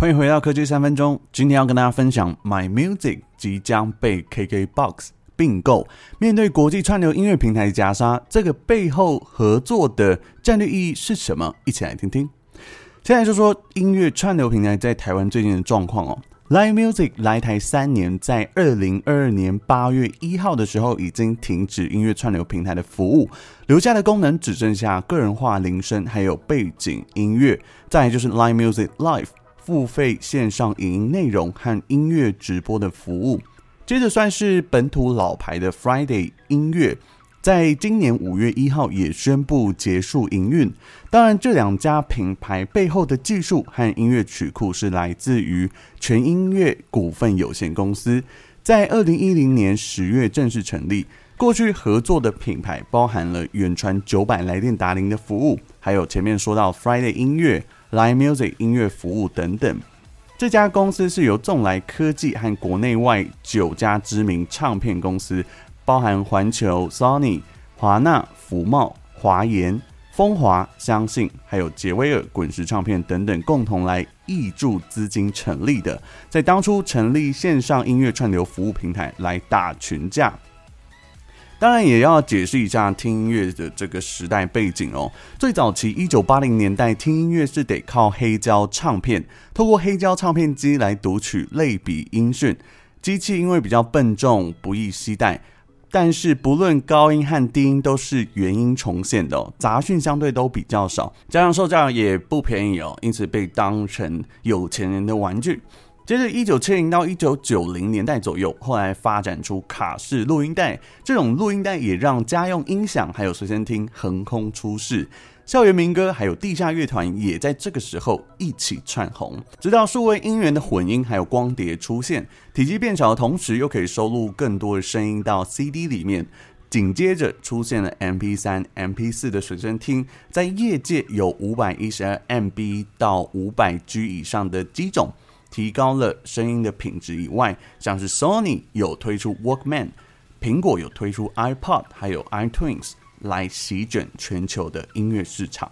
欢迎回到科技三分钟。今天要跟大家分享，My Music 即将被 KKBOX 并购。面对国际串流音乐平台的夹杀，这个背后合作的战略意义是什么？一起来听听。先来说说音乐串流平台在台湾最近的状况哦。Line Music 来台三年，在二零二二年八月一号的时候已经停止音乐串流平台的服务，留下的功能只剩下个人化铃声还有背景音乐。再来就是 Line Music Live。付费线上影音内容和音乐直播的服务，接着算是本土老牌的 Friday 音乐，在今年五月一号也宣布结束营运。当然，这两家品牌背后的技术和音乐曲库是来自于全音乐股份有限公司，在二零一零年十月正式成立。过去合作的品牌包含了远传九百来电达伶的服务，还有前面说到 Friday 音乐。Line Music 音乐服务等等，这家公司是由众来科技和国内外九家知名唱片公司，包含环球、Sony、华纳、福茂、华研、风华、相信，还有杰威尔、滚石唱片等等，共同来挹注资金成立的。在当初成立线上音乐串流服务平台，来打群架。当然也要解释一下听音乐的这个时代背景哦。最早期一九八零年代听音乐是得靠黑胶唱片，透过黑胶唱片机来读取类比音讯。机器因为比较笨重，不易携带，但是不论高音和低音都是原音重现的哦，杂讯相对都比较少，加上售价也不便宜哦，因此被当成有钱人的玩具。接着，一九七零到一九九零年代左右，后来发展出卡式录音带。这种录音带也让家用音响还有随身听横空出世，校园民歌还有地下乐团也在这个时候一起窜红。直到数位音源的混音还有光碟出现，体积变小的同时，又可以收录更多的声音到 CD 里面。紧接着出现了 MP 三、MP 四的随身听，在业界有五百一十二 MB 到五百 G 以上的机种。提高了声音的品质以外，像是 Sony 有推出 Walkman，苹果有推出 iPod，还有 iTunes 来席卷全球的音乐市场。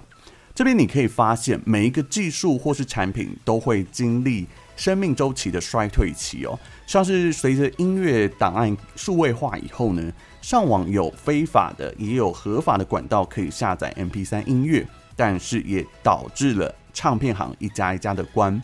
这边你可以发现，每一个技术或是产品都会经历生命周期的衰退期哦。像是随着音乐档案数位化以后呢，上网有非法的，也有合法的管道可以下载 MP3 音乐，但是也导致了唱片行一家一家的关。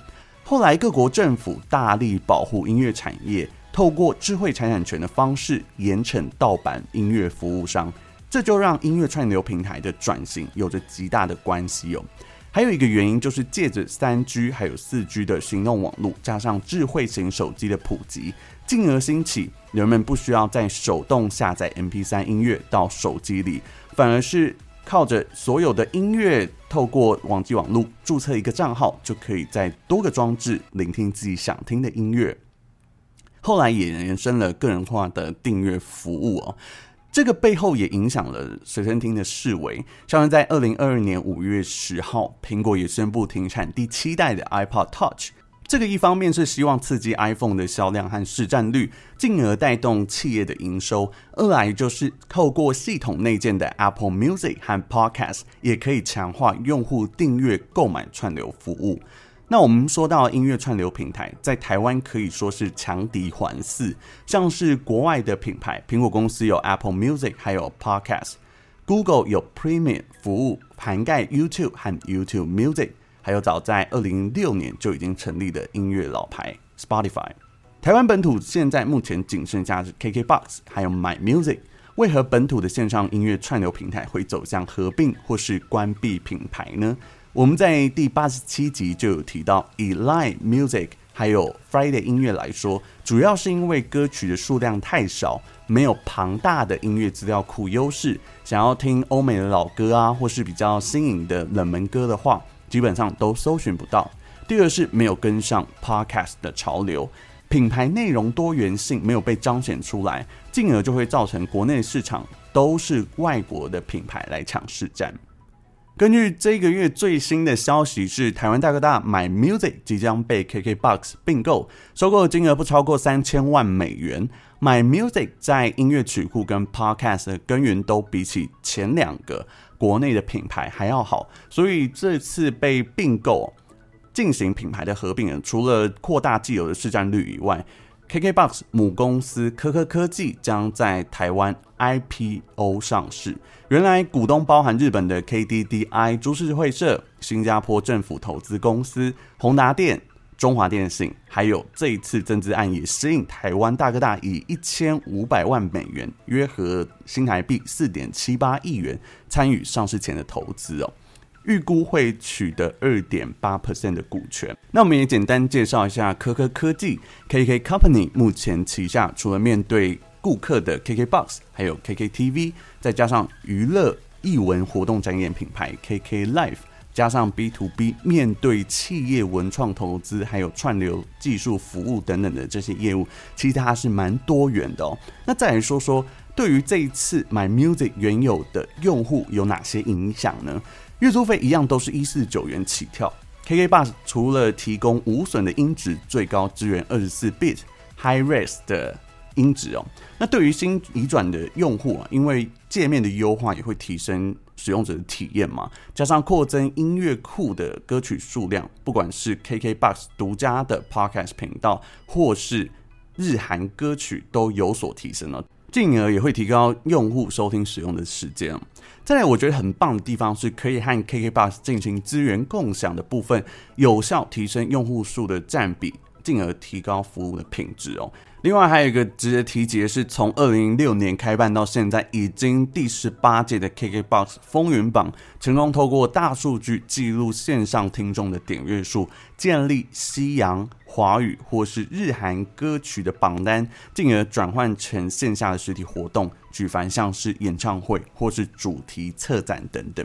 后来，各国政府大力保护音乐产业，透过智慧财产权的方式严惩盗版音乐服务商，这就让音乐串流平台的转型有着极大的关系哦。还有一个原因就是借着三 G 还有四 G 的行动网络，加上智慧型手机的普及，进而兴起人们不需要再手动下载 MP3 音乐到手机里，反而是。靠着所有的音乐，透过网际网路注册一个账号，就可以在多个装置聆听自己想听的音乐。后来也延伸了个人化的订阅服务哦，这个背后也影响了随身听的式微。像是在二零二二年五月十号，苹果也宣布停产第七代的 iPod Touch。这个一方面是希望刺激 iPhone 的销量和市占率，进而带动企业的营收；二来就是透过系统内建的 Apple Music 和 Podcast，也可以强化用户订阅购买串流服务。那我们说到音乐串流平台，在台湾可以说是强敌环伺，像是国外的品牌，苹果公司有 Apple Music，还有 Podcast；Google 有 Premium 服务，涵盖 YouTube 和 YouTube Music。还有早在二零零六年就已经成立的音乐老牌 Spotify，台湾本土现在目前仅剩下是 KKBOX，还有 My Music。为何本土的线上音乐串流平台会走向合并或是关闭品牌呢？我们在第八十七集就有提到，以 Line Music 还有 Friday 音乐来说，主要是因为歌曲的数量太少，没有庞大的音乐资料库优势，想要听欧美的老歌啊，或是比较新颖的冷门歌的话。基本上都搜寻不到。第二是没有跟上 Podcast 的潮流，品牌内容多元性没有被彰显出来，进而就会造成国内市场都是外国的品牌来抢市占。根据这个月最新的消息是，台湾大哥大 My Music 即将被 KKBOX 并购，收购金额不超过三千万美元。My Music 在音乐曲库跟 Podcast 的根源都比起前两个国内的品牌还要好，所以这次被并购，进行品牌的合并，除了扩大既有的市占率以外，KKBOX 母公司科科科技将在台湾 IPO 上市。原来股东包含日本的 KDDI 株式会社、新加坡政府投资公司宏达电。中华电信，还有这一次增资案也吸引台湾大哥大以一千五百万美元（约合新台币四点七八亿元）参与上市前的投资哦，预估会取得二点八 percent 的股权。那我们也简单介绍一下科科科技 KK Company 目前旗下除了面对顾客的 KKBOX，还有 KKTV，再加上娱乐艺文活动展演品牌 KK Life。加上 B to B 面对企业文创投资，还有串流技术服务等等的这些业务，其实它是蛮多元的哦。那再来说说，对于这一次 My Music 原有的用户有哪些影响呢？月租费一样都是一四九元起跳。KK Bus 除了提供无损的音质，最高支援二十四 bit High Res 的音质哦。那对于新移转的用户啊，因为界面的优化也会提升。使用者的体验嘛，加上扩增音乐库的歌曲数量，不管是 KKBOX 独家的 Podcast 频道，或是日韩歌曲都有所提升了，进而也会提高用户收听使用的时间。再来，我觉得很棒的地方是可以和 KKBOX 进行资源共享的部分，有效提升用户数的占比，进而提高服务的品质哦。另外还有一个值得提及的是，从二零零六年开办到现在，已经第十八届的 KKBOX 风云榜，成功透过大数据记录线上听众的点阅数，建立西洋、华语或是日韩歌曲的榜单，进而转换成线下的实体活动，举凡像是演唱会或是主题策展等等。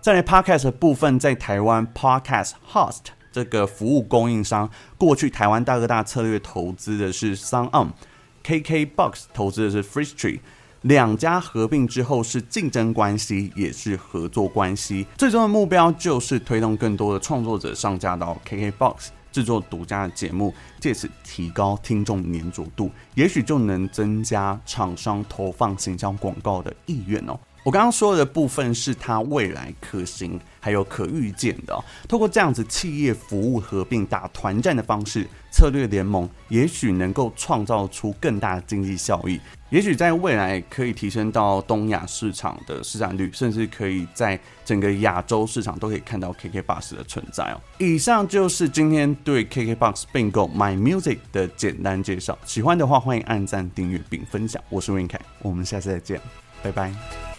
再来 Podcast 的部分，在台湾 Podcast Host。这个服务供应商过去台湾大哥大策略投资的是 SoundOn，KKBOX 投资的是 Free Street，两家合并之后是竞争关系，也是合作关系。最终的目标就是推动更多的创作者上架到 KKBOX 制作独家的节目，借此提高听众黏着度，也许就能增加厂商投放形象广告的意愿哦。我刚刚说的部分是它未来可行还有可预见的哦。透过这样子企业服务合并打团战的方式，策略联盟也许能够创造出更大的经济效益，也许在未来可以提升到东亚市场的市占率，甚至可以在整个亚洲市场都可以看到 KKBOX 的存在哦。以上就是今天对 KKBOX 并购 My Music 的简单介绍。喜欢的话，欢迎按赞、订阅并分享。我是 Win 凯，我们下次再见，拜拜。